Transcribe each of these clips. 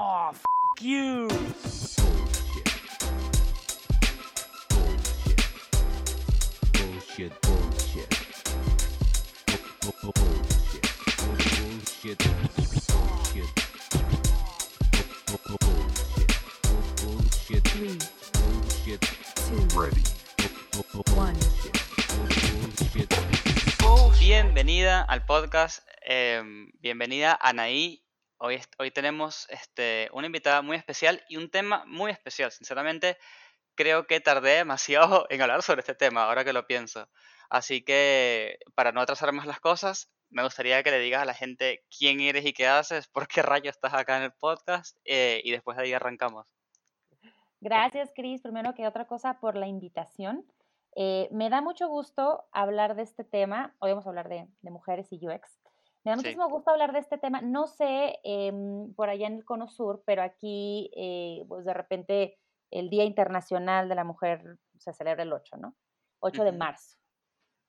Oh, f you. Bullshit. Bullshit. Bullshit. Bullshit. Bullshit. Bullshit. Three, Bullshit. two, Ready. one. Bullshit. Bienvenida al podcast. eh, bienvenida Anaí. Hoy, tenemos este, una invitada muy especial y un tema muy especial. Sinceramente, creo que tardé demasiado en hablar sobre este tema, ahora que lo pienso. Así que, para no atrasar más las cosas, me gustaría que le digas a la gente quién eres y qué haces, por qué rayo estás acá en el podcast, eh, y después de ahí arrancamos. Gracias, Cris. Primero que otra cosa, por la invitación. Eh, me da mucho gusto hablar de este tema. Hoy vamos a hablar de, de mujeres y UX. Me da Sí. muchísimo gusto hablar de este tema. No sé em, por allá en el Cono Sur, pero aquí, eh, pues de repente, el Día Internacional de la Mujer se celebra el 8, ¿no? 8 de marzo.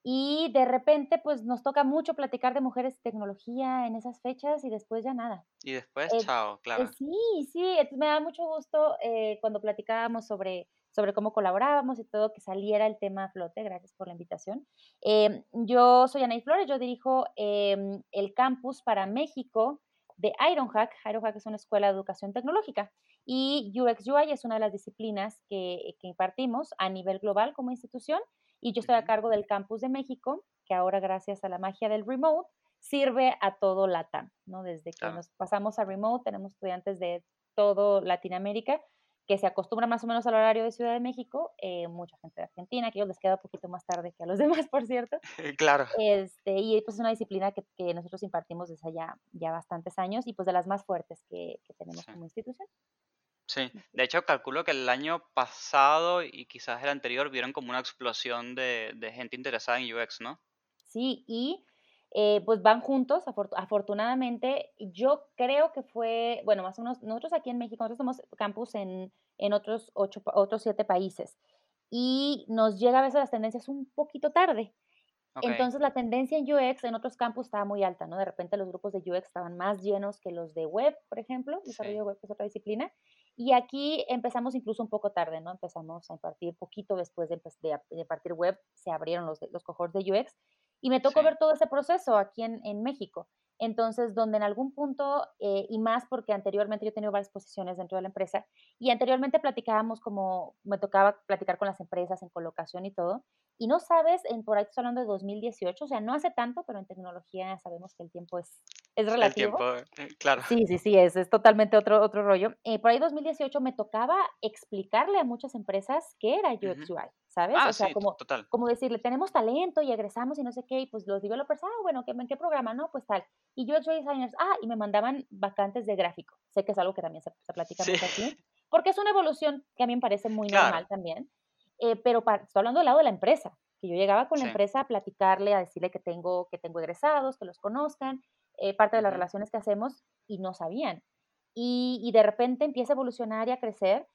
Y de repente, pues nos toca mucho platicar de mujeres y tecnología en esas fechas y después ya nada. Y después, Eh, chao, Eh, claro. sí, sí, entonces me da mucho gusto eh, cuando platicábamos sobre, sobre cómo colaborábamos y todo, que saliera el tema a flote. Gracias por la invitación. Em, yo soy Anaí Flores, yo dirijo em, el campus para México de Ironhack. Ironhack es una escuela de educación tecnológica y UX UI es una de las disciplinas que, que impartimos a nivel global como institución y yo estoy a cargo del campus de México, que ahora gracias a la magia del remote sirve a todo LATAM, ¿no? Desde que Claro. nos pasamos a remote, tenemos estudiantes de todo Latinoamérica que se acostumbran más o menos al horario de Ciudad de México, eh, mucha gente de Argentina, que ellos les queda un poquito más tarde que a los demás, por cierto. Claro. Este, y pues es una disciplina que, que nosotros impartimos desde ya, ya bastantes años y pues de las más fuertes que, que tenemos Sí. como institución. Sí, de hecho calculo que el año pasado y quizás el anterior vieron como una explosión de, de gente interesada en UX, ¿no? Sí, y eh, pues van juntos, afor- afortunadamente. Yo creo que fue, bueno, más o menos, nosotros aquí en México, nosotros tenemos campus en, en otros, ocho, otros siete países y nos llega a veces las tendencias un poquito tarde. Entonces la tendencia en UX en otros campus estaba muy alta, ¿no? De repente los grupos de UX estaban más llenos que los de web, por ejemplo, desarrollo Sí. web que es otra disciplina. Y aquí empezamos incluso un poco tarde, ¿no? Empezamos a impartir poquito después de, impartir web, se abrieron los, los cohorts de UX y me tocó Sí. ver todo ese proceso aquí en, en México. Entonces, donde en algún punto, eh, y más porque anteriormente yo he tenido varias posiciones dentro de la empresa, y anteriormente platicábamos como, me tocaba platicar con las empresas en colocación y todo, y no sabes, en, por ahí estoy hablando de 2018, o sea, no hace tanto, pero en tecnología sabemos que el tiempo es, es el relativo. tiempo, eh, claro. Sí, sí, sí, es, es totalmente otro, otro rollo. Eh, por ahí 2018 me tocaba explicarle a muchas empresas qué era UX. UI, ¿sabes? Ah, o sea, sí, como, total. como decirle, tenemos talento y egresamos y no sé qué, y pues los developers, ah, bueno, ¿qué, ¿en qué programa? No, pues tal. Y UX designers, ah, y me mandaban vacantes de gráfico. Sé que es algo que también se, se platica Sí, mucho aquí, porque es una evolución que a mí me parece muy claro. normal también. Eh, pero pa- estoy hablando del lado de la empresa, que yo llegaba con la Sí. empresa a platicarle, a decirle que tengo, que tengo egresados, que los conozcan, eh, parte de las relaciones que hacemos, y no sabían. Y, y de repente empieza a evolucionar y a crecer,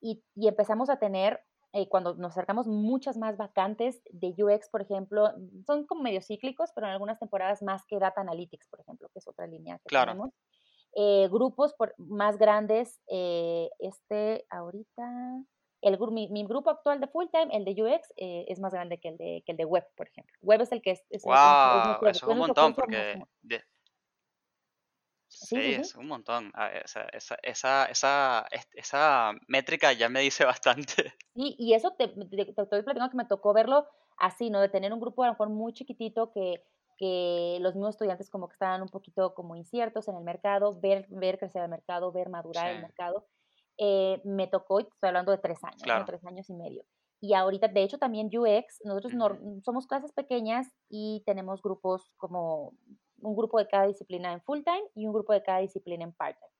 y, y empezamos a tener, eh, cuando nos acercamos, muchas más vacantes de UX, por ejemplo, son como medio cíclicos, pero en algunas temporadas más que Data Analytics, por ejemplo, que es otra línea que Claro. tenemos. Eh, grupos por, más grandes, eh, este ahorita, el, mi, mi grupo actual de full time, el de UX, eh, es más grande que el de, que el de web, por ejemplo. Web es el que es, es, es nuestro, es Wow, nuestro- eso es un montón porque de- Sí, sí, sí, es un montón. Ah, Esa, esa, esa, esa, es- esa métrica ya me dice bastante. Sí, y eso te, te, te estoy platicando que me tocó verlo así, ¿no? De tener un grupo a lo mejor muy chiquitito que, que los mismos estudiantes como que estaban un poquito como inciertos en el mercado, ver, ver crecer el mercado, ver madurar el Sí, mercado. Eh, me tocó, estoy hablando de tres años, ¿no? claro. Tres años y medio. Y ahorita, de hecho, también UX, nosotros Ujú. somos clases pequeñas y tenemos grupos como un grupo de cada disciplina en full time y un grupo de cada disciplina en part time.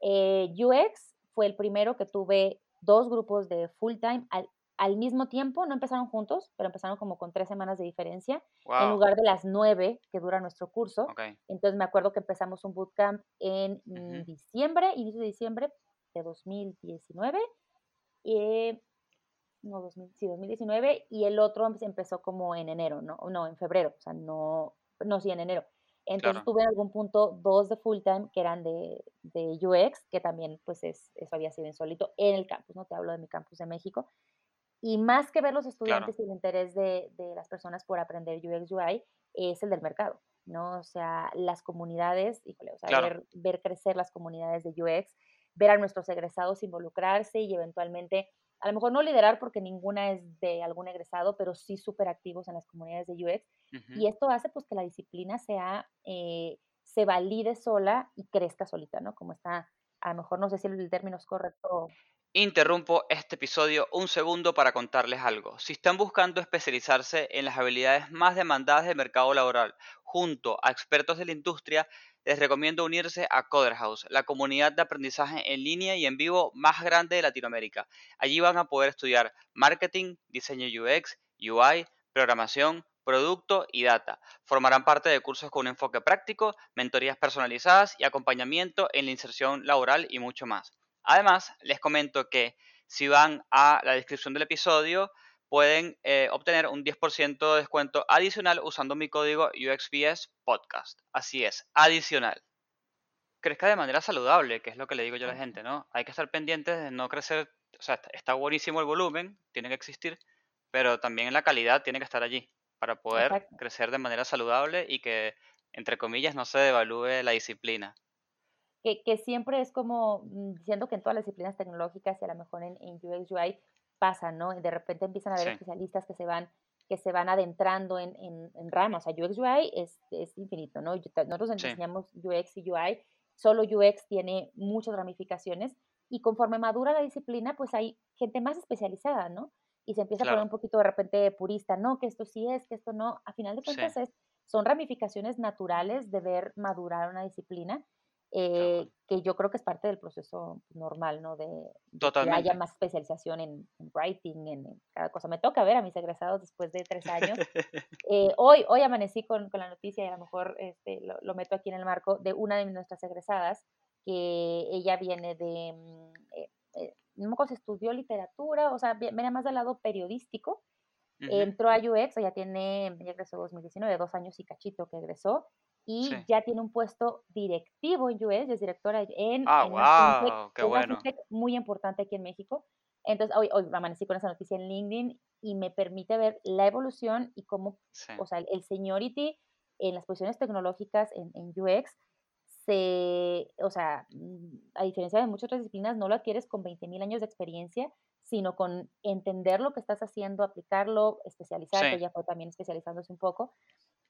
Eh, UX fue el primero que tuve dos grupos de full time al, al mismo tiempo, no empezaron juntos, pero empezaron como con tres semanas de diferencia, en lugar de las nueve que dura nuestro curso. Entonces me acuerdo que empezamos un bootcamp en diciembre, inicio de diciembre de 2019. eh, no, 2000, sí, 2019, y el otro empe- empezó como en enero, ¿no? No, en febrero, o sea, no, no, sí, en enero. Entonces Claro. tuve en algún punto dos de full time que eran de, de UX, que también pues es, eso había sido insólito en el campus, ¿no? Te hablo de mi campus de México. Y más que ver los estudiantes y el interés de, de las personas por aprender UX UI, es el del mercado, ¿no? O sea, las comunidades, híjole, o sea, Claro. ver, ver crecer las comunidades de UX, ver a nuestros egresados involucrarse y eventualmente, a lo mejor no liderar porque ninguna es de algún egresado, pero sí súper activos en las comunidades de UX. Y esto hace pues que la disciplina sea, eh, se valide sola y crezca solita, ¿no? Como está, a lo mejor no sé si el término es correcto. Interrumpo este episodio un segundo para contarles algo. Si están buscando especializarse en las habilidades más demandadas del mercado laboral junto a expertos de la industria, les recomiendo unirse a Coder House, la comunidad de aprendizaje en línea y en vivo más grande de Latinoamérica. Allí van a poder estudiar marketing, diseño UX, UI, programación, producto y data. Formarán parte de cursos con un enfoque práctico, mentorías personalizadas y acompañamiento en la inserción laboral y mucho más. Además, les comento que si van a la descripción del episodio, pueden eh, obtener un 10% de descuento adicional usando mi código UXPS Podcast. Así es, adicional. Crezca de manera saludable, que es lo que le digo yo a la gente, ¿no? Hay que estar pendientes de no crecer, o sea, está- buenísimo el volumen, tiene que existir, pero también la calidad tiene que estar allí para poder Exacto. crecer de manera saludable y que, entre comillas, no se devalúe la disciplina. que, que siempre es como mm, diciendo que en todas las disciplinas tecnológicas y a lo mejor en, en UX UI pasa, ¿no? Y de repente empiezan a haber Sí. especialistas que se van que se van adentrando en, en, en ramas. O sea, UX UI es, es infinito, ¿no? Nosotros Sí. enseñamos UX y UI, solo UX tiene muchas ramificaciones y conforme madura la disciplina, pues hay gente más especializada, ¿no? Y se empieza a Claro. poner un poquito de repente purista, no, que esto sí es, que esto no. A final de Sí. cuentas es, son ramificaciones naturales de ver madurar una disciplina. Eh, que yo creo que es parte del proceso normal, ¿no? De, que haya más especialización en, en writing, en, en cada cosa. Me toca ver a mis egresados después de tres años. Eh, hoy, hoy amanecí con, con la noticia y a lo mejor este, lo, lo meto aquí en el marco de una de nuestras egresadas, que ella viene de, mm, eh, eh, no si estudió literatura, o sea, vi- viene más del lado periodístico, Ujú. entró a UX, ya tiene, ya egresó 2019, dos años y cachito que egresó, y Sí. ya tiene un puesto directivo en UX, es directora en, Ah, en una fintech, wow, qué una bueno. fintech muy importante aquí en México. Entonces, hoy, hoy amanecí con esa noticia en LinkedIn y me permite ver la evolución y cómo, Sí, o sea, el, el seniority en las posiciones tecnológicas en, en UX se, o sea, mm, a diferencia de muchas otras disciplinas, no lo adquieres con 20.000 años de experiencia, sino con entender lo que estás haciendo, aplicarlo, especializarte, Sí. ella fue también especializándose un poco.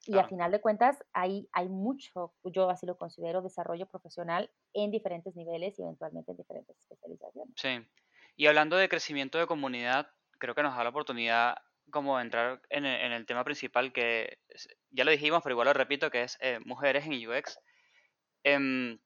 Y claro. a final de cuentas, hay, hay mucho, yo así lo considero, desarrollo profesional en diferentes niveles y eventualmente en diferentes especializaciones. Sí. Y hablando de crecimiento de comunidad, creo que nos da la oportunidad como de entrar en el, en el tema principal que ya lo dijimos, pero igual lo repito, que es eh, mujeres en UX. Em,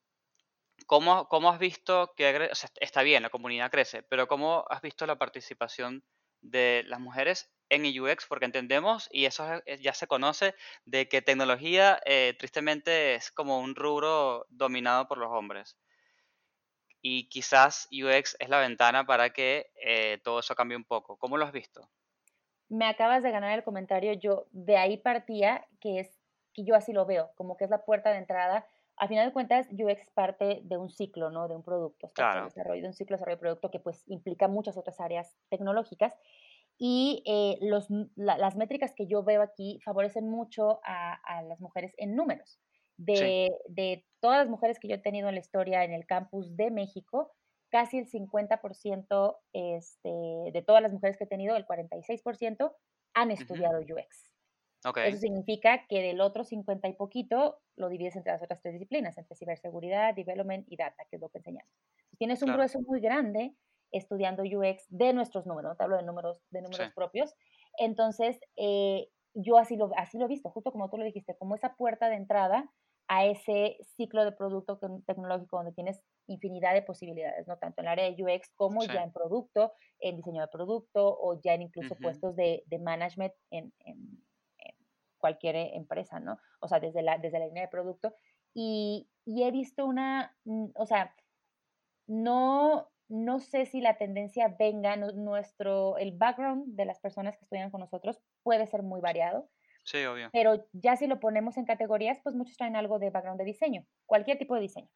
¿cómo, cómo has visto que, o sea, está bien, la comunidad crece, pero cómo has visto la participación de las mujeres en UX? Porque entendemos, y eso es- ya se conoce, de que tecnología eh, tristemente es como un rubro dominado por los hombres. Y quizás UX es la ventana para que eh, todo eso cambie un poco. ¿Cómo lo has visto? Me acabas de ganar el comentario, yo de ahí partía, que es que yo así lo veo, como que es la puerta de entrada. A final de cuentas, UX es parte de un ciclo, ¿no? De un producto, Claro. desarrollo, de un ciclo de desarrollo de producto que pues implica muchas otras áreas tecnológicas. Y eh, los, m- la- las métricas que yo veo aquí favorecen mucho a, a las mujeres en números. Sí, De, de todas las mujeres que yo he tenido en la historia en el campus de México, casi el 50% este, de todas las mujeres que he tenido, el 46%, han estudiado UX. Ok, Eso significa que del otro 50 y poquito lo divides entre las otras tres disciplinas, entre ciberseguridad, development y data, que es lo que enseñamos. Entonces, tienes un claro. grueso muy grande estudiando UX de nuestros números, no te hablo de números, de Sí, números propios. Entonces, eh, yo así lo, así lo he visto, justo como tú lo dijiste, como esa puerta de entrada a ese ciclo de producto tec- tecnológico donde tienes infinidad de posibilidades, no tanto en el área de UX como sí. ya en producto, en diseño de producto o ya en incluso puestos de, de management en, en, en cualquier empresa, ¿no? O sea, desde la, desde la línea de producto. Y, y he visto una, mm, o sea, no, no sé si la tendencia venga, nu- nuestro, el background de las personas que estudian con nosotros puede ser muy variado. Sí, obvio. Pero ya si lo ponemos en categorías, pues muchos traen algo de background de diseño, cualquier tipo de diseño,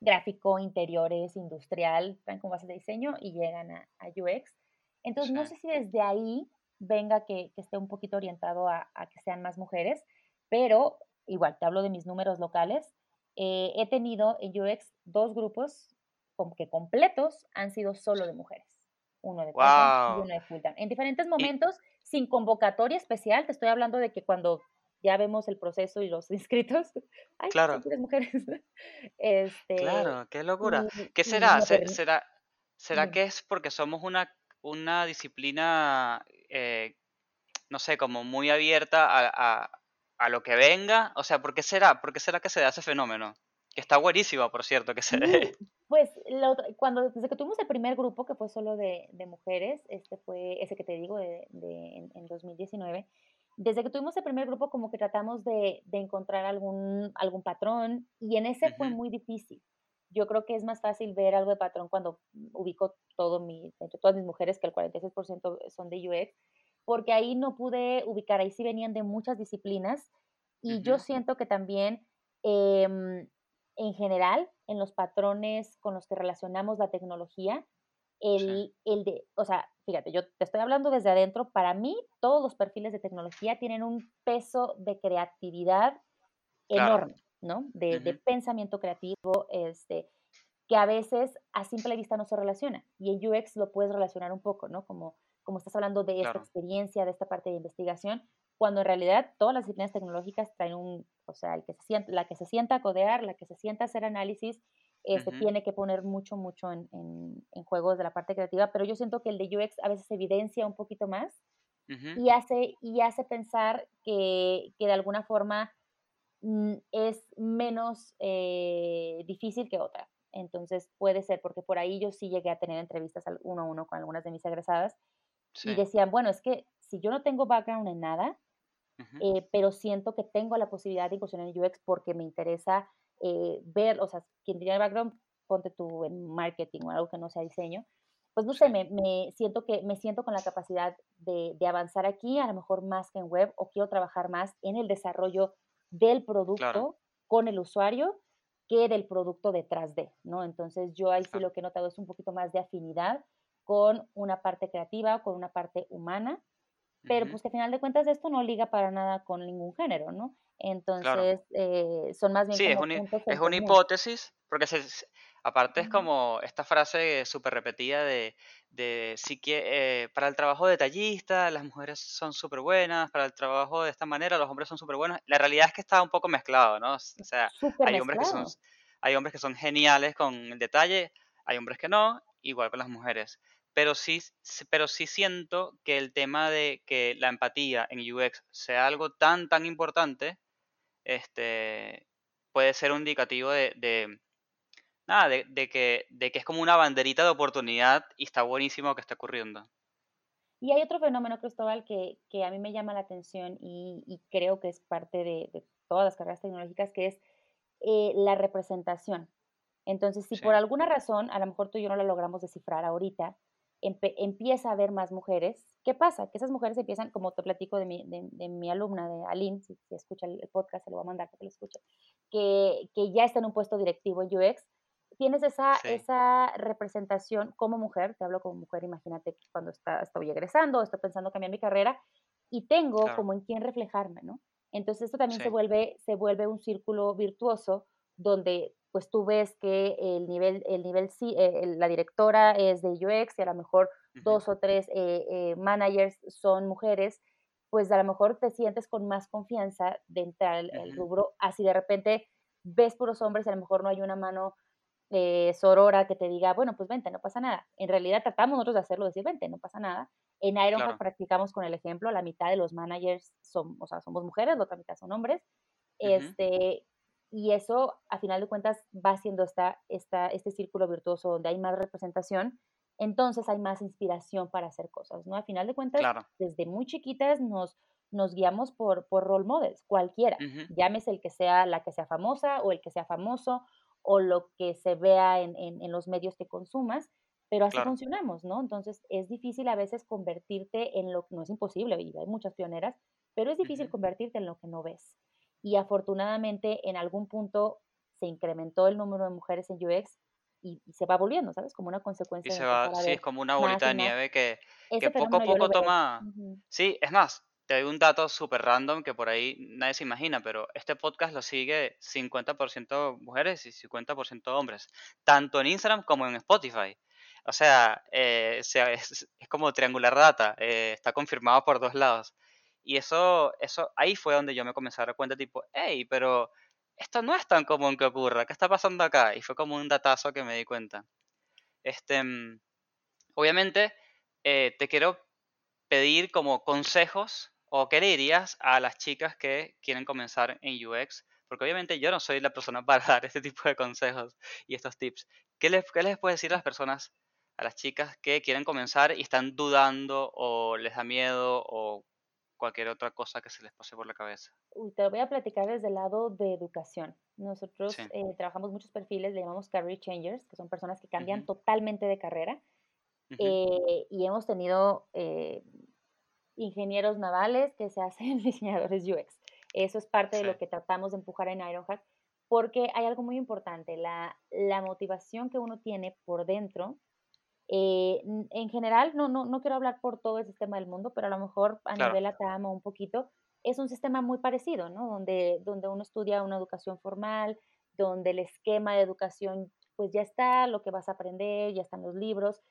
gráfico, interiores, industrial, traen como base de diseño y llegan a, a UX. Entonces, no sé si desde ahí venga que, que esté un poquito orientado a, a que sean más mujeres, pero igual, te hablo de mis números locales. eh, he tenido en UX dos grupos que completos han sido solo de mujeres. Uno de part-time y Wow. uno de full-time. En diferentes Y momentos, sin convocatoria especial, te estoy hablando de que cuando ya vemos el proceso y los inscritos, ay, claro, mujeres. Este, claro, qué locura. y, ¿Qué será? ¿Será, será que es porque somos una, una disciplina, eh, no sé, como muy abierta a, a- a lo que venga? O sea, ¿por qué será? ¿Por qué será que se da ese fenómeno? Que está buenísimo, por cierto, que se. Sí, pues otra- cuando desde que tuvimos el primer grupo que fue solo de, de mujeres, este fue ese que te digo de, de- en, en 2019, desde que tuvimos el primer grupo como que tratamos de, de encontrar algún, algún patrón y en ese fue Ujú, muy difícil. Yo creo que es más fácil ver algo de patrón cuando ubico todo mi, entre todas mis mujeres, que el 46% son de UX, porque ahí no pude ubicar, ahí sí venían de muchas disciplinas y yo ujú, siento que también em, en general, en los patrones con los que relacionamos la tecnología, sí, el, el de, o sea, fíjate, yo te estoy hablando desde adentro, para mí todos los perfiles de tecnología tienen un peso de creatividad claro. enorme, ¿no? De, de pensamiento creativo, este, que a veces a simple vista no se relaciona. Y en UX lo puedes relacionar un poco, ¿no? Como, como estás hablando de esta claro. experiencia, de esta parte de investigación, cuando en realidad todas las disciplinas tecnológicas traen un, o sea, el que se sienta, la que se sienta a codear, la que se sienta a hacer análisis, este, ujú, tiene que poner mucho, mucho en, en, en juego de la parte creativa, pero yo siento que el de UX a veces evidencia un poquito más ujú, y hace, y hace pensar que, que de alguna forma mm, es menos eh, difícil que otra. Entonces puede ser, porque por ahí yo sí llegué a tener entrevistas al- uno a uno con algunas de mis egresadas y Sí. decían, bueno, es que si yo no tengo background en nada, ujú, eh, pero siento que tengo la posibilidad de incursionar en UX porque me interesa eh, ver, o sea, quien tiene background, ponte tú en marketing o algo que no sea diseño, pues no sé, me, me siento que me siento con la capacidad de, de avanzar aquí, a lo mejor más que en web, o quiero trabajar más en el desarrollo del Claro, producto con el usuario que del producto detrás de, ¿no? Entonces yo ahí sí claro. lo que he notado es un poquito más de afinidad con una parte creativa, con una parte humana, pero pues que al final de cuentas esto no liga para nada con ningún género, ¿no? Claro. Entonces, eh, son más bien Sí, es como una, es hipótesis, porque se, aparte es como esta frase súper repetida de, de si que, eh, para el trabajo detallista las mujeres son súper buenas, para el trabajo de esta manera los hombres son súper buenos. La realidad es que está un poco mezclado, ¿no? O sea, hay hombres que son, hay hombres que son geniales con el detalle, hay hombres que no, igual con las mujeres. Pero sí, pero sí siento que el tema de que la empatía en UX sea algo tan, tan importante, este, puede ser un indicativo de, de- nada, de, de que, de que es como una banderita de oportunidad y está buenísimo que esté ocurriendo. Y hay otro fenómeno, Cristóbal, que, que a mí me llama la atención y, y creo que es parte de, de todas las carreras tecnológicas, que es eh, la representación. Entonces, si por alguna razón, a lo mejor tú y yo no la logramos descifrar ahorita, empieza a haber más mujeres, ¿qué pasa? Que esas mujeres empiezan, como te platico de mi, de, de mi alumna, de Aline, si, si escucha el, podcast, se lo voy a mandar para que lo escuche, que, que ya está en un puesto directivo en UX, tienes esa, sí, esa representación como mujer, te hablo como mujer, imagínate cuando está, estoy egresando, estoy pensando cambiar mi carrera, y tengo claro, como en quién reflejarme, ¿no? Entonces esto también se vuelve, se vuelve un círculo virtuoso donde pues tú ves que el nivel, el nivel sí, eh, la directora es de UX y a lo mejor dos o tres eh, eh, managers son mujeres, pues a lo mejor te sientes con más confianza de entrar al, rubro, así de repente ves puros hombres y a lo mejor no hay una mano eh, sorora que te diga, bueno, pues vente, no pasa nada. En realidad tratamos nosotros de hacerlo, decir, vente, no pasa nada. En Ironhack claro, practicamos con el ejemplo, la mitad de los managers son, o sea, somos mujeres, la otra mitad son hombres. ujú, Este, y eso, a final de cuentas, va haciendo esta, esta, este círculo virtuoso donde hay más representación, entonces hay más inspiración para hacer cosas, ¿no? A final de cuentas, claro, desde muy chiquitas nos, nos guiamos por, por role models, cualquiera, ujú, llámese el que sea la que sea famosa o el que sea famoso o lo que se vea en, en, en los medios que consumas, pero así Claro. funcionamos, ¿no? Entonces es difícil a veces convertirte en lo que no es imposible, y hay muchas pioneras, pero es difícil convertirte en lo que no ves. Y afortunadamente en algún punto se incrementó el número de mujeres en UX y, y se va volviendo, ¿sabes? Como una Y consecuencia de se va, sí, es como una bolita y de nieve que, que poco a poco toma... Ujú. Sí, es más, te doy un dato súper random que por ahí nadie se imagina, pero este podcast lo sigue 50% mujeres y 50% hombres, tanto en Instagram como en Spotify. O sea, eh, es como triangular data, eh, está confirmado por dos lados. Y eso, eso, ahí fue donde yo me comencé a dar cuenta, tipo, hey, pero esto no es tan común que ocurra, ¿qué está pasando acá? Y fue como un datazo que me di cuenta. Este, mm, obviamente, eh, te quiero pedir como consejos o qué le dirías a las chicas que quieren comenzar en UX, porque obviamente yo no soy la persona para dar este tipo de consejos y estos tips. ¿Qué les, qué les puedes decir a las personas, a las chicas que quieren comenzar y están dudando o les da miedo o cualquier otra cosa que se les pase por la cabeza? Uy, te lo voy a platicar desde el lado de educación. Nosotros Sí. eh, trabajamos muchos perfiles, le llamamos career changers, que son personas que cambian Ujú, totalmente de carrera. ujú, eh, y hemos tenido eh, ingenieros navales que se hacen diseñadores UX. Eso es parte de sí, lo que tratamos de empujar en Ironhack, porque hay algo muy importante, la, la motivación que uno tiene por dentro. Eh, en general, no, no, no quiero hablar por todo el sistema del mundo, pero a lo mejor a claro, nivel ATAM o un poquito, es un sistema muy parecido, ¿no? Donde, donde uno estudia una educación formal, donde el esquema de educación pues ya está, lo que vas a aprender, ya están los libros,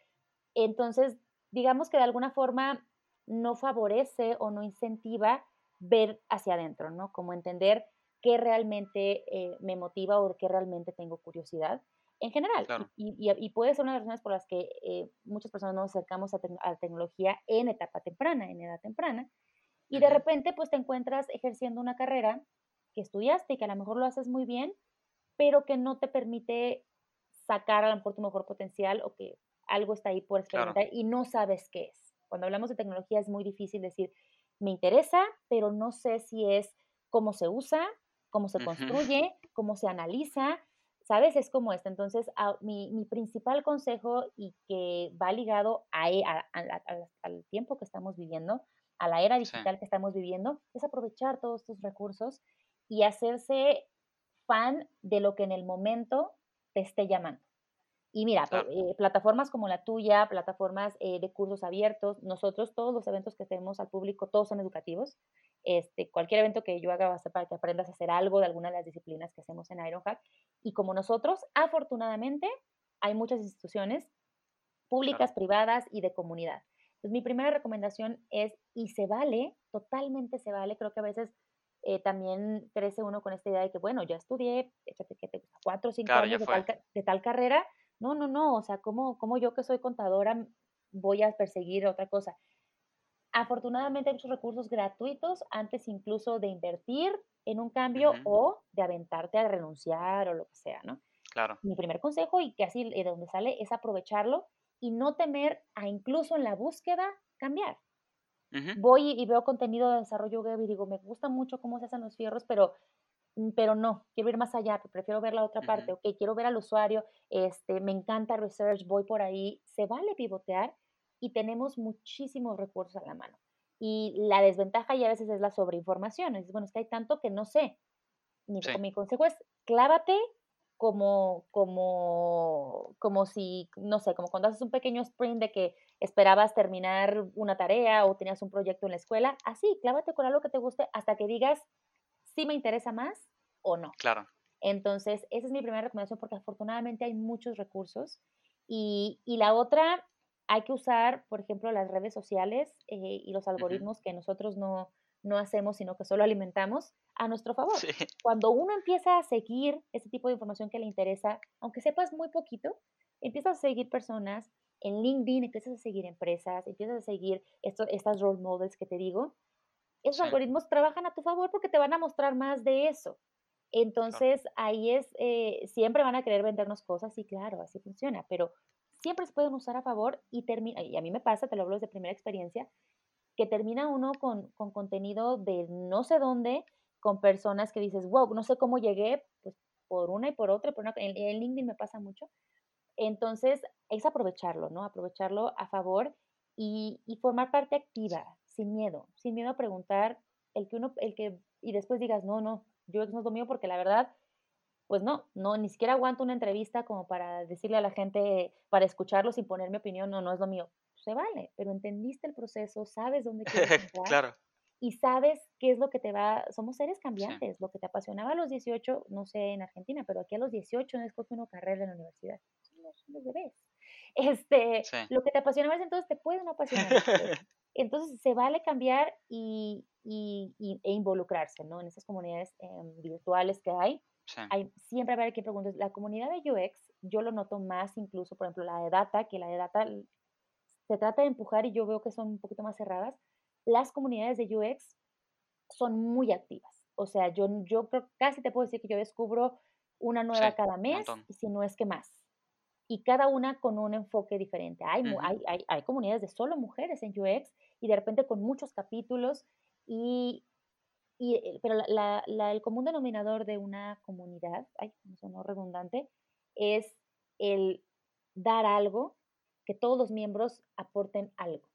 entonces, digamos que de alguna forma no favorece o no incentiva ver hacia adentro, ¿no? Como entender qué realmente eh, me motiva o de qué realmente tengo curiosidad en general. claro. Y, y- puede ser una de las razones por las que eh, muchas personas nos acercamos a, la tecnología en etapa temprana, en edad temprana, y de repente pues te encuentras ejerciendo una carrera que estudiaste y que a lo mejor lo haces muy bien, pero que no te permite sacar a lo mejor tu mejor potencial o que algo está ahí por claro, experimentar y no sabes qué es. Cuando hablamos de tecnología es muy difícil decir, me interesa, pero no sé si es cómo se usa, cómo se construye, cómo se analiza, ¿sabes? Es como esto. Entonces, a- mi, mi principal consejo y que va ligado a e- a- al tiempo que estamos viviendo, a la era sí, digital que estamos viviendo, es aprovechar todos estos recursos y hacerse fan de lo que en el momento te esté llamando. Y mira, claro, eh, plataformas como la tuya, plataformas eh, de cursos abiertos, nosotros todos los eventos que tenemos al público, todos son educativos. Este, cualquier evento que yo haga va a ser para que aprendas a hacer algo de alguna de las disciplinas que hacemos en Ironhack. Y como nosotros, afortunadamente, hay muchas instituciones públicas, claro, privadas y de comunidad. Entonces, mi primera recomendación es, y se vale, totalmente se vale, creo que a veces eh, también crece uno con esta idea de que, bueno, ya estudié, échate, ¿qué te gusta? Cuatro o cinco claro, años de tal, ca- de tal carrera. No, no, no, o sea, ¿cómo, cómo yo que soy contadora voy a perseguir otra cosa? Afortunadamente hay muchos recursos gratuitos antes incluso de invertir en un cambio Ujú, o de aventarte a renunciar o lo que sea, ¿no? claro, mi primer consejo y que así de donde sale es aprovecharlo y no temer a incluso en la búsqueda cambiar. ujú, Voy y veo contenido de desarrollo web y digo, me gusta mucho cómo se hacen los fierros, pero, mm, pero no, quiero ir más allá, prefiero ver la otra parte, ujú, ok, quiero ver al usuario, este, me encanta research, voy por ahí, se vale pivotear y tenemos muchísimos recursos a la mano. Y la desventaja ya a veces es la sobreinformación, es bueno, es que hay tanto que no sé, mi, sí, mi consejo es clávate como, como, como si, no sé, como cuando haces un pequeño sprint de que esperabas terminar una tarea o tenías un proyecto en la escuela, así, clávate con algo que te guste hasta que digas si me interesa más o no. claro, Entonces, esa es mi primera recomendación porque afortunadamente hay muchos recursos. Y, y la otra, hay que usar, por ejemplo, las redes sociales eh, y los algoritmos que nosotros no, no hacemos, sino que solo alimentamos a nuestro favor. sí, Cuando uno empieza a seguir ese tipo de información que le interesa, aunque sepas muy poquito, empiezas a seguir personas en LinkedIn, empiezas a seguir empresas, empiezas a seguir esto- estas role models que te digo, esos sí, algoritmos trabajan a tu favor porque te van a mostrar más de eso. Entonces, ahí es, eh, siempre van a querer vendernos cosas, y claro, así funciona, pero siempre se pueden usar a favor y termina, y a mí me pasa, te lo hablo desde primera experiencia, que termina uno con, con contenido de no sé dónde, con personas que dices, wow, no sé cómo llegué, pues por una y por otra, por una, en, en LinkedIn me pasa mucho. Entonces, es aprovecharlo, ¿no? Aprovecharlo a favor y, y formar parte activa, sin miedo, sin miedo a preguntar el que uno, el que, y después digas, no, no, yo no es lo mío porque la verdad, pues no, no, ni siquiera aguanto una entrevista como para decirle a la gente, para escucharlo sin poner mi opinión, no, no es lo mío. Se vale, pero entendiste el proceso, sabes dónde quieres entrar Claro, y sabes qué es lo que te va, somos seres sí, cambiantes, lo que te apasionaba a los 18, no sé en Argentina, pero aquí a los 18 no escoge una carrera en la universidad, bebés. Este, sí, lo que te apasionaba entonces te puede no apasionar. Entonces se vale cambiar y, y- y- e involucrarse, ¿no? En esas comunidades em, virtuales que hay, sí, hay siempre haber quien pregunte, la comunidad de UX, yo lo noto más incluso, por ejemplo, la de data, que la de data se trata de empujar y yo veo que son un poquito más cerradas. Las comunidades de UX son muy activas. O sea, yo, yo creo, casi te puedo decir que yo descubro una sí, nueva cada un mes, y si no es que más. Y cada una con un enfoque diferente. Hay, mu- Ujú, hay, hay, hay comunidades de solo mujeres en UX y de repente con muchos capítulos. Y, y, eh, pero la, la- la- el común denominador de una comunidad, ay, me sonó redundante, es el dar algo, que todos los miembros aporten algo.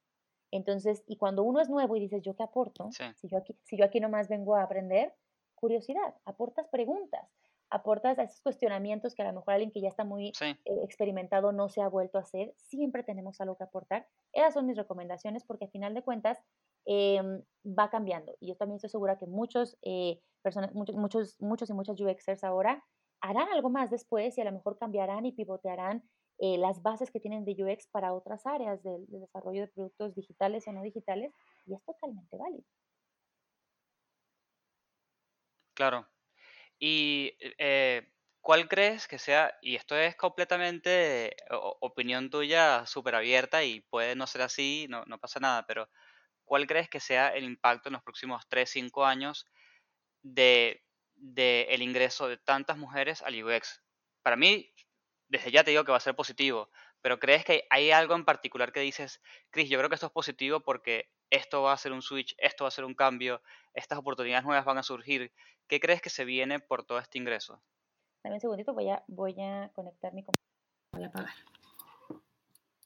Entonces, y cuando uno es nuevo y dices, ¿yo qué aporto? sí, Si yo aquí, si yo aquí nomás vengo a aprender, curiosidad, aportas preguntas, aportas a esos cuestionamientos que a lo mejor alguien que ya está muy sí, eh, experimentado no se ha vuelto a hacer, siempre tenemos algo que aportar. Esas son mis recomendaciones porque al final de cuentas em, va cambiando. Y yo también estoy segura que muchos, eh, personas, muchos, muchos, muchos y muchas UXers ahora harán algo más después y a lo mejor cambiarán y pivotearán eh, las bases que tienen de UX para otras áreas del, del desarrollo de productos digitales o no digitales y es totalmente válido. claro. Y eh, ¿cuál crees que sea, y esto es completamente opinión tuya súper abierta y puede no ser así, no, no pasa nada, pero ¿cuál crees que sea el impacto en los próximos 3, 5 años de, de el ingreso de tantas mujeres al UX? Para mí, desde ya te digo que va a ser positivo, pero ¿crees que hay algo en particular que dices, Chris, yo creo que esto es positivo porque esto va a ser un switch, esto va a ser un cambio, estas oportunidades nuevas van a surgir? ¿Qué crees que se viene por todo este ingreso? Dame un segundito, voy a, voy a conectar mi computadora. Voy a apagar.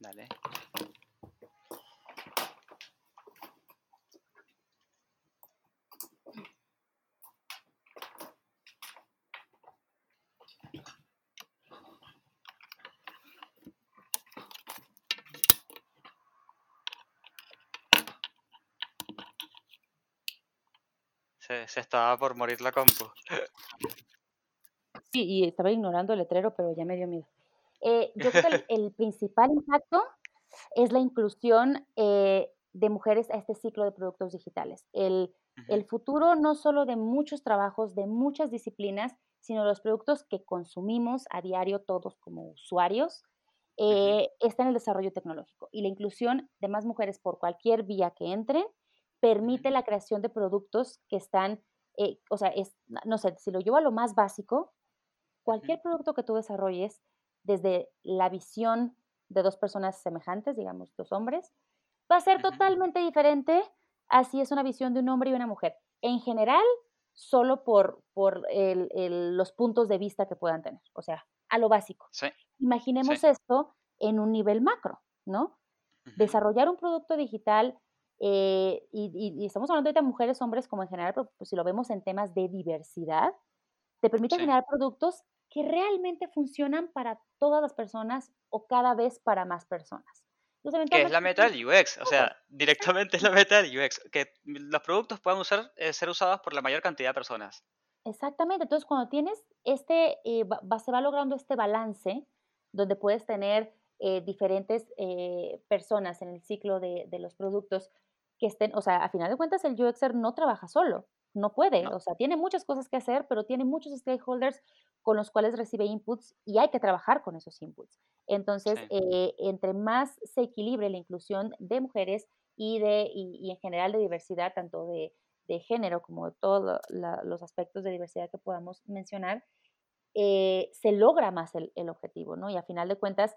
Dale. Se, estaba por morir la compu. Sí, y estaba ignorando el letrero, pero ya me dio miedo. Eh, yo creo que el, el principal impacto es la inclusión eh, de mujeres a este ciclo de productos digitales. El, el Ujú, futuro no solo de muchos trabajos, de muchas disciplinas, sino los productos que consumimos a diario todos como usuarios, eh, está en el desarrollo tecnológico. Y la inclusión de más mujeres por cualquier vía que entren permite la creación de productos que están, eh, o sea, es, no sé, si lo llevo a lo más básico, cualquier producto que tú desarrolles desde la visión de dos personas semejantes, digamos, dos hombres, va a ser totalmente diferente a si es una visión de un hombre y una mujer. En general, solo por, por el- el- los puntos de vista que puedan tener, o sea, a lo básico. Sí, sí. Imaginemos esto en un nivel macro, ¿no? Desarrollar un producto digital, eh, y, y- y estamos hablando de mujeres, hombres como en general, pero pues, si lo vemos en temas de diversidad, te permite Sí. generar productos que realmente funcionan para todas las personas o cada vez para más personas. Que es la meta del UX, o sea, directamente es la meta del UX, que los productos puedan usar, eh, ser usados por la mayor cantidad de personas. Exactamente. Entonces, cuando tienes este, eh, va- se va logrando este balance donde puedes tener eh, diferentes eh, personas en el ciclo de, de los productos que estén, o sea, a final de cuentas el UXer no trabaja solo, no puede, ¿no? o sea, tiene muchas cosas que hacer, pero tiene muchos stakeholders con los cuales recibe inputs y hay que trabajar con esos inputs. Entonces, Sí. eh, entre más se equilibre la inclusión de mujeres y, de, y, y en general de diversidad, tanto de, de género como de todos lo- los aspectos de diversidad que podamos mencionar, eh, se logra más el, el objetivo, ¿no? Y a final de cuentas,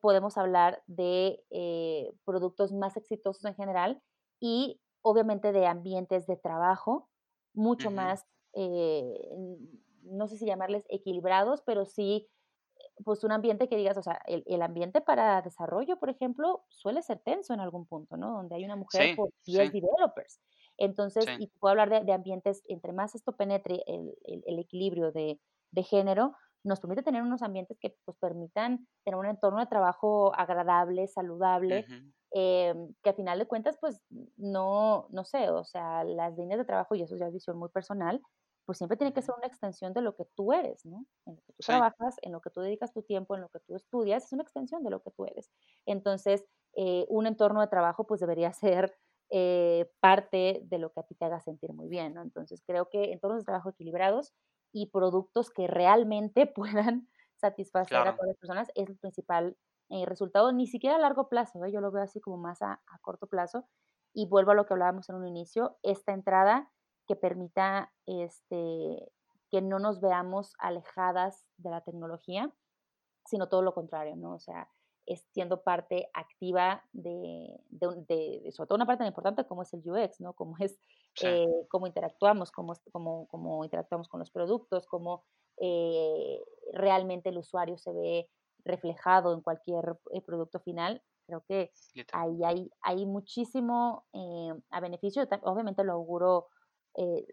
podemos hablar de eh, productos más exitosos en general y obviamente de ambientes de trabajo mucho Ujú, más, eh, no sé si llamarles equilibrados, pero sí pues un ambiente que digas, o sea, el, el ambiente para desarrollo, por ejemplo, suele ser tenso en algún punto, ¿no? Donde hay una mujer Sí, por 10 sí, developers. Entonces, sí, y puedo hablar de, de ambientes, entre más esto penetre el, el- el equilibrio de, de género, nos permite tener unos ambientes que pues permitan tener un entorno de trabajo agradable, saludable, em, que a final de cuentas, pues no, no sé, o sea, las líneas de trabajo, y eso ya es visión muy personal, pues siempre tiene que ser una extensión de lo que tú eres, ¿no? En lo que tú sí, trabajas, en lo que tú dedicas tu tiempo, en lo que tú estudias, es una extensión de lo que tú eres. Entonces, eh, un entorno de trabajo, pues debería ser eh, parte de lo que a ti te haga sentir muy bien, ¿no? Entonces, creo que entornos de trabajo equilibrados y productos que realmente puedan satisfacer a claro, todas las personas es el principal eh, resultado, ni siquiera a largo plazo, ¿eh? yo lo veo así como más a, a corto plazo. Y vuelvo a lo que hablábamos en un inicio, esta entrada que permita este, que no nos veamos alejadas de la tecnología, sino todo lo contrario, ¿no? O sea, es siendo parte activa de, de, de- de- sobre todo una parte tan importante como es el UX, ¿no? Como es sí, eh, cómo interactuamos, cómo, cómo, cómo interactuamos con los productos, cómo eh, realmente el usuario se ve reflejado en cualquier eh, producto final. Creo que ahí hay, hay muchísimo eh, a beneficio. Obviamente lo auguro eh,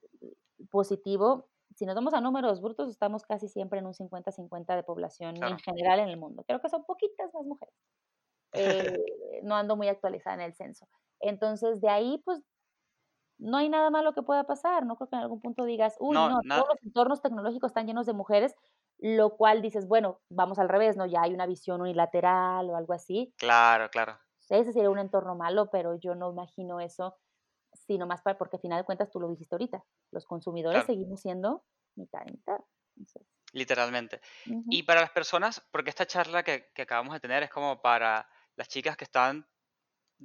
positivo. Si nos vamos a números brutos, estamos casi siempre en un 50-50 de población en claro. general en el mundo. Creo que son poquitas más mujeres. Eh, no ando muy actualizada en el censo. Entonces, de ahí, pues, no hay nada malo que pueda pasar. No creo que en algún punto digas, uy, No, no, todos los entornos tecnológicos están llenos de mujeres, lo cual dices, bueno, vamos al revés, ¿no? Ya hay una visión unilateral o algo así. claro, claro, Ese sería un entorno malo, pero yo no imagino eso, sino más para, porque al final de cuentas tú lo dijiste ahorita, los consumidores claro, seguimos siendo mitad y mitad. Entonces, literalmente. Y ujú. para las personas, porque esta charla que, que acabamos de tener es como para las chicas que están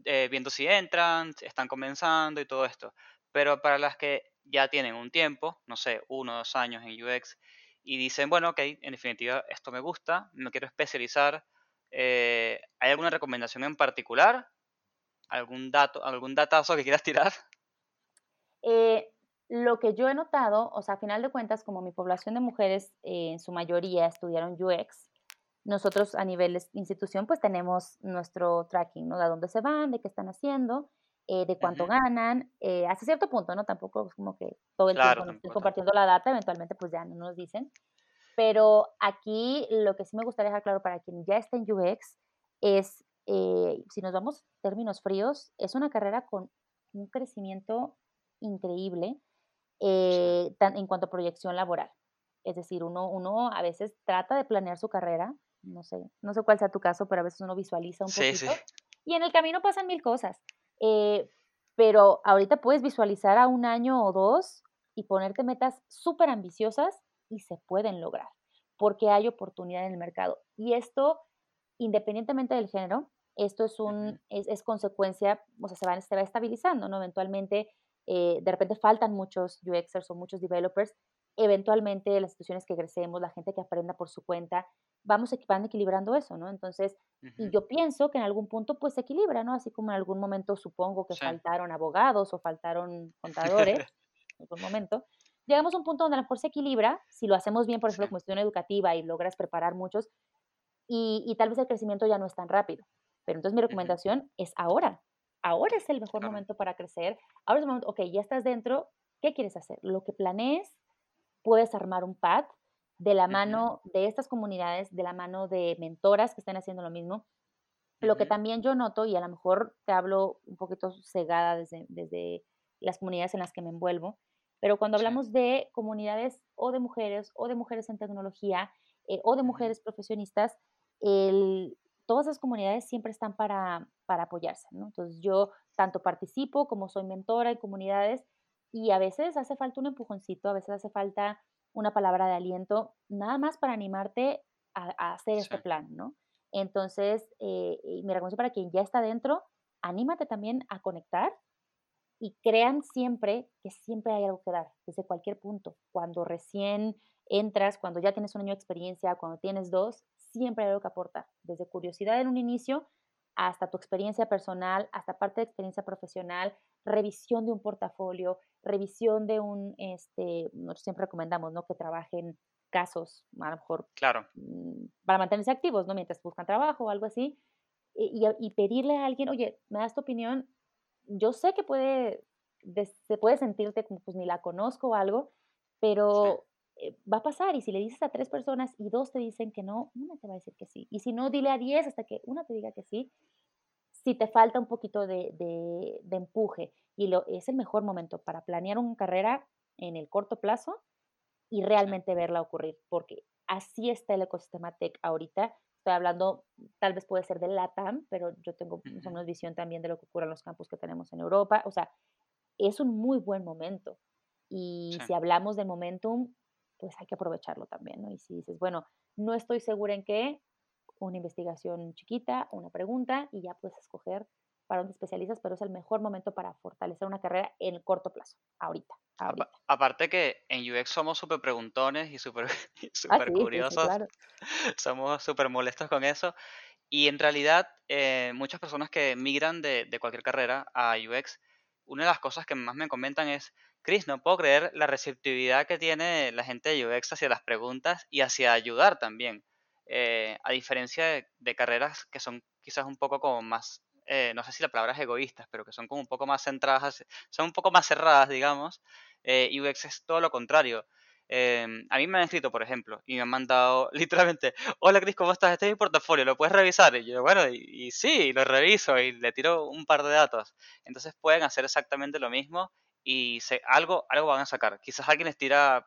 eh, viendo si entran, están comenzando y todo esto. Pero para las que ya tienen un tiempo, no sé, uno o dos años en UX, y dicen, bueno, ok, en definitiva esto me gusta, me quiero especializar, eh, ¿hay alguna recomendación en particular? ¿Algún dato, algún datazo que quieras tirar? Eh, lo que yo he notado, o sea, a final de cuentas, como mi población de mujeres en su mayoría estudiaron UX, nosotros a nivel institución pues tenemos nuestro tracking, ¿no? De a dónde se van, de qué están haciendo, eh, de cuánto ganan, eh, hasta cierto punto, ¿no? Tampoco es como que todo el Claro, tiempo compartiendo la data, eventualmente pues ya no nos dicen. Pero aquí lo que sí me gustaría dejar claro para quien ya está en UX es, eh, si nos vamos términos fríos, es una carrera con un crecimiento increíble Sí, eh, tan- en cuanto a proyección laboral. Es decir, uno, uno a veces trata de planear su carrera, no sé, no sé cuál sea tu caso, pero a veces uno visualiza un sí, sí, poquito y en el camino pasan mil cosas. eh, pero ahorita puedes visualizar a un año o dos y ponerte metas súper ambiciosas y se pueden lograr porque hay oportunidad en el mercado. Y esto, independientemente del género, esto es, un, es, es consecuencia, o sea, se va, se va estabilizando, ¿no? Eventualmente, eh, de repente faltan muchos UXers o muchos developers, eventualmente las instituciones que crecemos, la gente que aprenda por su cuenta, vamos equi- van equilibrando eso, ¿no? Entonces, y ujú, yo pienso que en algún punto pues se equilibra, ¿no? Así como en algún momento supongo que Sí, faltaron abogados o faltaron contadores, en algún momento, llegamos a un punto donde a lo mejor se equilibra, si lo hacemos bien, por sí, ejemplo, como estudiante educativa y logras preparar muchos, y, y tal vez el crecimiento ya no es tan rápido. Pero entonces mi recomendación es ahora. Ahora es el mejor claro, momento para crecer. Ahora es el momento, ok, ya estás dentro, ¿qué quieres hacer? Lo que planees, puedes armar un pad de la mano de estas comunidades, de la mano de mentoras que estén haciendo lo mismo. Lo que también yo noto, y a lo mejor te hablo un poquito cegada desde, desde las comunidades en las que me envuelvo, pero cuando hablamos de comunidades o de mujeres o de mujeres en tecnología eh, o de mujeres profesionistas, el- todas esas comunidades siempre están para, para apoyarse, ¿no? Entonces yo tanto participo como soy mentora en comunidades y a veces hace falta un empujoncito, a veces hace falta una palabra de aliento, nada más para animarte a, a hacer sí, este plan, ¿no? Entonces, eh, y mi recomendación para quien ya está dentro, anímate también a conectar y crean siempre que siempre hay algo que dar, desde cualquier punto. Cuando recién entras, cuando ya tienes un año de experiencia, cuando tienes dos, siempre hay algo que aportar, desde curiosidad en un inicio hasta tu experiencia personal, hasta parte de experiencia profesional, revisión de un portafolio, revisión de un, este, nosotros siempre recomendamos, ¿no? Que trabajen casos, a lo mejor Claro, mm, para mantenerse activos, ¿no? Mientras buscan trabajo o algo así, y, pedirle a alguien, oye, ¿me das tu opinión? Yo sé que puede, se puede sentirte como pues ni la conozco o algo, pero eh, va a pasar y si le dices a tres personas y dos te dicen que no, una te va a decir que sí. Y si no, dile a diez hasta que una te diga que sí. Si te falta un poquito de, de- de empuje y lo, es el mejor momento para planear una carrera en el corto plazo y realmente verla ocurrir, porque así está el ecosistema tech ahorita. Estoy hablando, tal vez puede ser de LATAM, pero yo tengo más o menos visión también de lo que ocurre en los campus que tenemos en Europa. O sea, es un muy buen momento. Y sí. si hablamos de momentum, pues hay que aprovecharlo también, ¿no? Y si dices, bueno, no estoy segura en qué, una investigación chiquita, una pregunta, y ya puedes escoger para dónde especializas, pero es el mejor momento para fortalecer una carrera en el corto plazo, ahorita, ahorita. aparte que en UX somos súper preguntones y súper Ah, sí, sí, sí, curiosos, claro. somos súper molestos con eso. Y en realidad, eh, muchas personas que migran de, de cualquier carrera a UX, una de las cosas que más me comentan es, Chris, no puedo creer la receptividad que tiene la gente de UX hacia las preguntas y hacia ayudar también. Eh, a diferencia de, carreras que son quizás un poco como más, eh, no sé si la palabra es egoístas, pero que son como un poco más centradas, son un poco más cerradas, digamos. eh, UX es todo lo contrario. Em, a mí me han escrito, por ejemplo, y me han mandado literalmente Hola Cris, ¿cómo estás? Este es mi portafolio, ¿lo puedes revisar? Y yo, bueno, y sí, lo reviso y le tiro un par de datos. Entonces pueden hacer exactamente lo mismo y se, algo, algo van a sacar. Quizás alguien les tira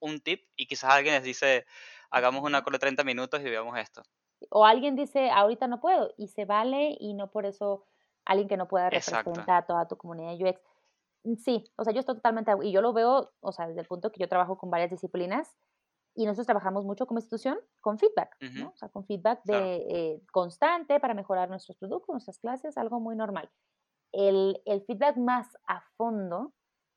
un tip y quizás alguien les dice, hagamos una call de 30 minutos y veamos esto. O alguien dice, ahorita no puedo, y se vale, y no por eso alguien que no pueda Exacto. representa a toda tu comunidad UX. Mm, Sí, o sea, yo estoy totalmente, y yo lo veo, o sea, desde el punto que yo trabajo con varias disciplinas, y nosotros trabajamos mucho como institución con feedback, ¿no? O sea, con feedback claro. de, eh, constante para mejorar nuestros productos, nuestras clases, algo muy normal. El, el feedback más a fondo,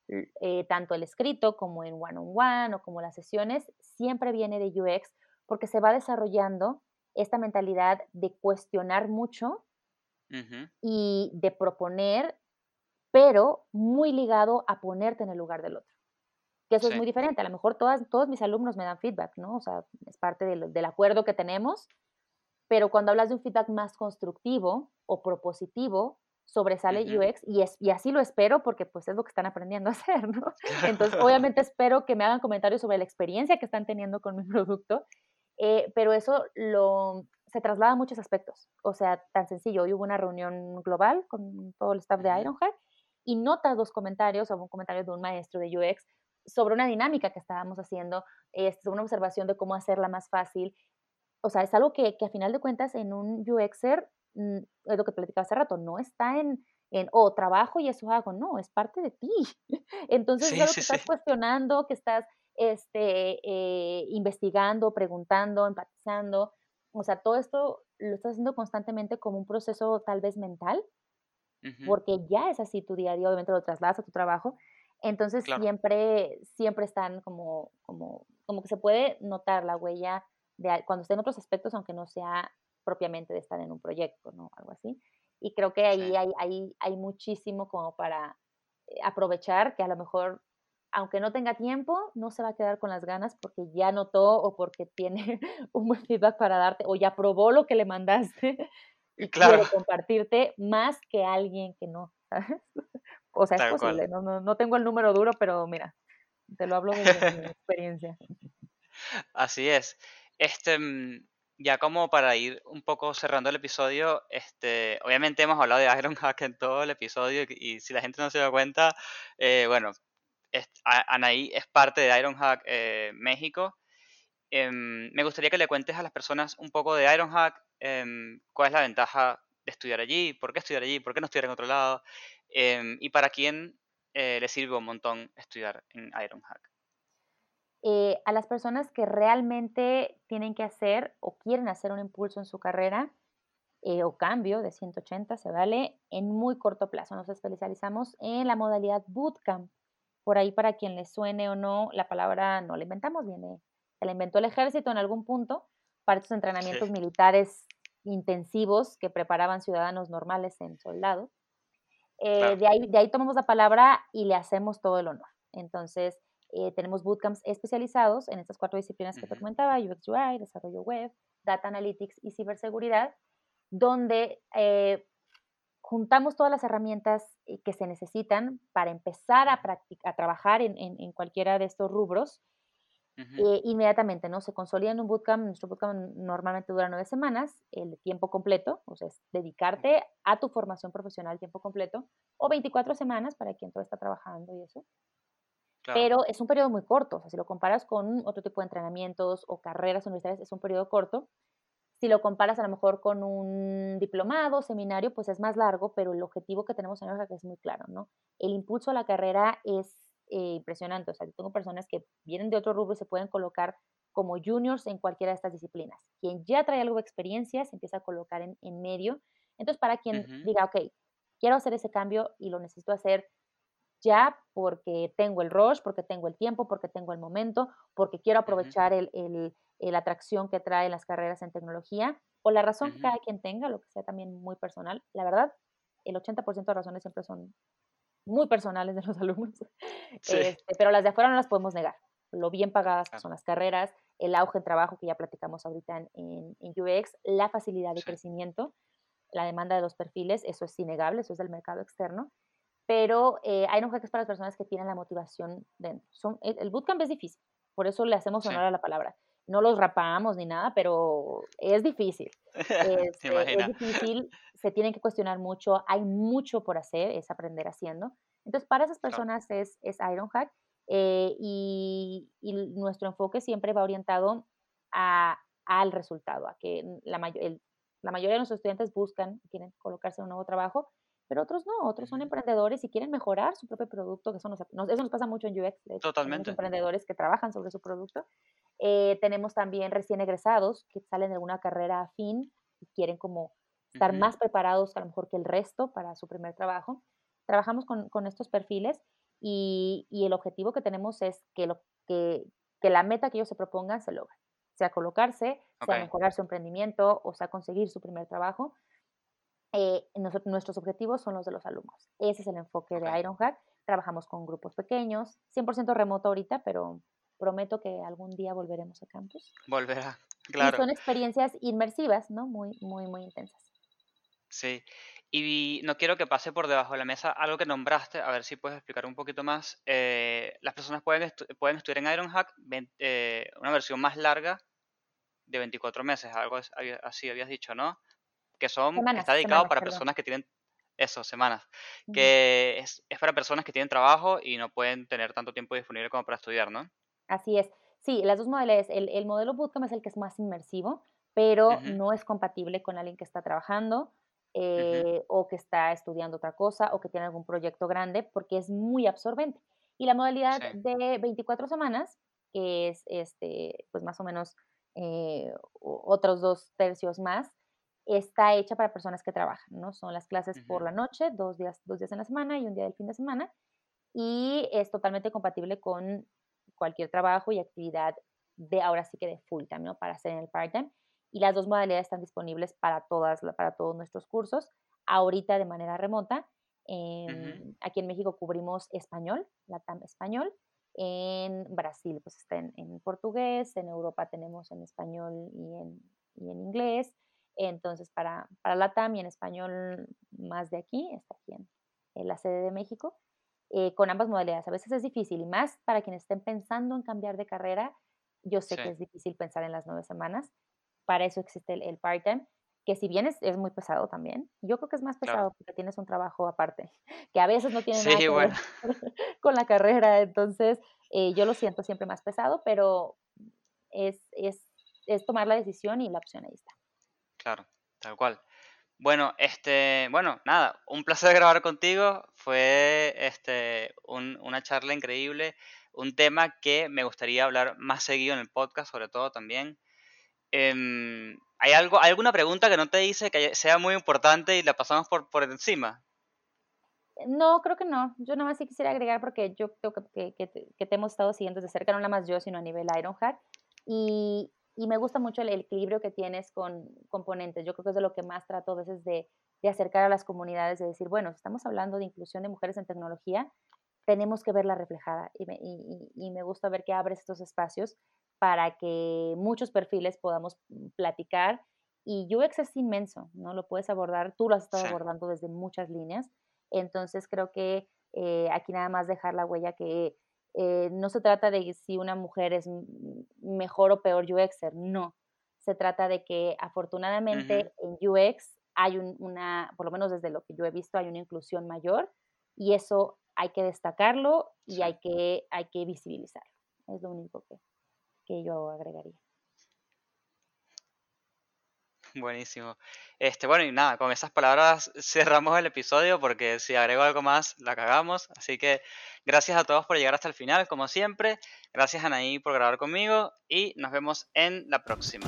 l- eh, tanto el escrito como en one-on-one o como las sesiones, siempre viene de UX porque se va desarrollando esta mentalidad de cuestionar mucho y de proponer, pero muy ligado a ponerte en el lugar del otro. Que eso es muy diferente. A lo mejor todas, todos mis alumnos me dan feedback, ¿no? O sea, es parte del, del acuerdo que tenemos, pero cuando hablas de un feedback más constructivo o propositivo, sobresale UX y, es, y así lo espero porque pues es lo que están aprendiendo a hacer, ¿no? Entonces, obviamente espero que me hagan comentarios sobre la experiencia que están teniendo con mi producto, eh, pero eso lo, se traslada a muchos aspectos. O sea, tan sencillo, hoy hubo una reunión global con todo el staff de Ironhack y notas dos comentarios, o un comentario de un maestro de UX sobre una dinámica que estábamos haciendo, este, una observación de cómo hacerla más fácil. O sea, es algo que, que a final de cuentas en un UXer, es lo que platicaba hace rato, no está en, en, oh, trabajo y eso hago, no, es parte de ti. Entonces es Sí, algo sí, que sí. estás cuestionando, que estás este, eh, investigando, preguntando, empatizando. O sea, todo esto lo estás haciendo constantemente como un proceso tal vez mental, porque ya es así tu día a día, obviamente lo trasladas a tu trabajo. Entonces Claro. siempre, siempre están como, como, como que se puede notar la huella de cuando está en otros aspectos, aunque no sea propiamente de estar en un proyecto, ¿no? Algo así. Y creo que Sí. ahí hay, hay, hay muchísimo como para eh, aprovechar que a lo mejor, aunque no tenga tiempo, no se va a quedar con las ganas porque ya notó o porque tiene un buen feedback para darte o ya probó lo que le mandaste y Claro, quiere compartirte más que alguien que no, ¿sabes? O sea, es tal cual. posible, no, no, no tengo el número duro, pero mira, te lo hablo desde mi experiencia. Así es. Este, mm, ya como para ir un poco cerrando el episodio, este, obviamente hemos hablado de Ironhack en todo el episodio y, si la gente no se da cuenta, eh, bueno, Anaí es parte de Ironhack eh, México. Em, me gustaría que le cuentes a las personas un poco de Ironhack, em, cuál es la ventaja de estudiar allí, por qué estudiar allí, por qué no estudiar en otro lado, em, y para quién eh, le sirve un montón estudiar en Ironhack. Eh, a las personas que realmente tienen que hacer o quieren hacer un impulso en su carrera eh, o cambio de 180, se vale, en muy corto plazo. Nos especializamos en la modalidad bootcamp. Por ahí, para quien le suene o no, la palabra no la inventamos, viene, se la inventó el ejército en algún punto para estos Sí, entrenamientos militares intensivos que preparaban ciudadanos normales en soldados. Eh, claro. de, ahí, de ahí tomamos la palabra y le hacemos todo el honor. Entonces, Eh, tenemos bootcamps especializados en estas cuatro disciplinas que te Ujú. comentaba, UX UI, desarrollo web, data analytics y ciberseguridad, donde eh, juntamos todas las herramientas eh, que se necesitan para empezar a, trabajar en, en- en cualquiera de estos rubros eh, inmediatamente, ¿no? Se consolida en un bootcamp, nuestro bootcamp normalmente dura nueve semanas, el tiempo completo, o sea, es dedicarte a tu formación profesional tiempo completo, o 24 semanas para quien todavía está trabajando y eso. Claro. Pero es un periodo muy corto, o sea, si lo comparas con otro tipo de entrenamientos o carreras universitarias, es un periodo corto. Si lo comparas a lo mejor con un diplomado, seminario, pues es más largo, pero el objetivo que tenemos en Oaxaca es muy claro, ¿no? El impulso a la carrera es eh, impresionante, o sea, yo tengo personas que vienen de otro rubro y se pueden colocar como juniors en cualquiera de estas disciplinas. Quien ya trae algo de experiencia se empieza a colocar en, en medio. Entonces, para quien diga, ok, quiero hacer ese cambio y lo necesito hacer ya porque tengo el rush, porque tengo el tiempo, porque tengo el momento, porque quiero aprovechar el, el- el atracción que traen las carreras en tecnología, o la razón que cada quien tenga, lo que sea también muy personal. La verdad, el 80% de razones siempre son muy personales de los alumnos, Sí, este, pero las de afuera no las podemos negar. Lo bien pagadas que son las carreras, el auge en trabajo que ya platicamos ahorita en, en, en UX, la facilidad de Sí. crecimiento, la demanda de los perfiles, eso es innegable, eso es del mercado externo. Pero eh, Iron Hack es para las personas que tienen la motivación dentro. Son, el, bootcamp es difícil, por eso le hacemos Sí. honor a la palabra. No los rapamos ni nada, pero es difícil. Te Este, es imaginas. difícil, se tienen que cuestionar mucho, hay mucho por hacer, es aprender haciendo. Entonces, para esas Claro. personas es, es Ironhack eh, y, y nuestro enfoque siempre va orientado a, al resultado, a que la, mayo- el- la mayoría de nuestros estudiantes buscan, quieren colocarse en un nuevo trabajo, pero otros no, otros son emprendedores y quieren mejorar su propio producto, que eso nos, eso nos pasa mucho en UX, de hecho, Totalmente. emprendedores que trabajan sobre su producto. Eh, tenemos también recién egresados que salen de alguna carrera afín y quieren como estar Ujú. más preparados a lo mejor que el resto para su primer trabajo. Trabajamos con, con estos perfiles y, y el objetivo que tenemos es que, lo, que, que la meta que ellos se propongan se logre, sea colocarse, sea Ok. mejorar su emprendimiento o sea conseguir su primer trabajo. Eh, nuestros objetivos son los de los alumnos. Ese es el enfoque de Ironhack. Trabajamos con grupos pequeños, 100% remoto ahorita, pero prometo que algún día volveremos a campus. Volverá. Y Claro. son experiencias inmersivas, ¿no? Muy, muy, muy intensas. Sí. Y no quiero que pase por debajo de la mesa algo que nombraste, a ver si puedes explicar un poquito más. Eh, las personas pueden, estu- pueden estudiar en Ironhack eh, una versión más larga de 24 meses, algo así habías dicho, ¿no? Que son, que Semanas, está dedicado semanas, para perdón. personas que tienen, eso, semanas, que es, es para personas que tienen trabajo y no pueden tener tanto tiempo disponible como para estudiar, ¿no? Así es. Sí, las dos modalidades. El, el modelo bootcamp es el que es más inmersivo, pero Ujú, no es compatible con alguien que está trabajando eh, o que está estudiando otra cosa o que tiene algún proyecto grande porque es muy absorbente. Y la modalidad Sí. de 24 semanas, que es este, pues más o menos eh, otros dos tercios más, está hecha para personas que trabajan, ¿no? Son las clases por la noche, dos días, dos días en la semana y un día del fin de semana, y es totalmente compatible con cualquier trabajo y actividad de ahora sí que de full time, ¿no? Para hacer en el part-time. Y las dos modalidades están disponibles para, todas, para todos nuestros cursos, ahorita de manera remota. Ujú, Em, aquí en México cubrimos español, LATAM español. En Brasil, pues está en, en portugués. En Europa tenemos en español y en, y en inglés. Entonces, para, para LATAM y en español más de aquí, está aquí en, en la sede de México eh, con ambas modalidades. A veces es difícil y más para quienes estén pensando en cambiar de carrera. Yo sé Sí, que es difícil pensar en las nueve semanas. Para eso existe el, el part-time, que si bien es, es muy pesado también, yo creo que es más claro. pesado porque tienes un trabajo aparte, que a veces no tiene nada que ver con la carrera. Entonces, eh, yo lo siento siempre más pesado, pero es, es, es tomar la decisión y la opción ahí está. Claro, tal cual. Bueno, este, bueno, nada, un placer grabar contigo. Fue este un- una charla increíble, un tema que me gustaría hablar más seguido en el podcast, sobre todo también. Em, ¿hay algo, alguna pregunta que no te hice que sea muy importante y la pasamos por, por encima? No, creo que no. Yo nada más sí quisiera agregar porque yo creo que, que, te, que hemos estado siguiendo desde cerca, no nada más yo, sino a nivel Ironhack. Y, y me gusta mucho el, el equilibrio que tienes con componentes. Yo creo que es de lo que más trato a veces de, de acercar a las comunidades, de decir, bueno, si estamos hablando de inclusión de mujeres en tecnología, tenemos que verla reflejada y me, y- me gusta ver que abres estos espacios para que muchos perfiles podamos platicar y UX es inmenso, ¿no? Lo puedes abordar, tú lo has estado Sí. abordando desde muchas líneas, entonces creo que eh, aquí nada más dejar la huella que eh, no se trata de si una mujer es mejor o peor UXer, no. Se trata de que afortunadamente en UX hay un- una, por lo menos desde lo que yo he visto, hay una inclusión mayor y eso hay que destacarlo y hay, que, hay que visibilizarlo. Es lo único que, que yo agregaría. Buenísimo. Este, bueno, y nada, con esas palabras cerramos el episodio porque si agrego algo más, la cagamos. Así que gracias a todos por llegar hasta el final, como siempre. Gracias Anaí por grabar conmigo y nos vemos en la próxima.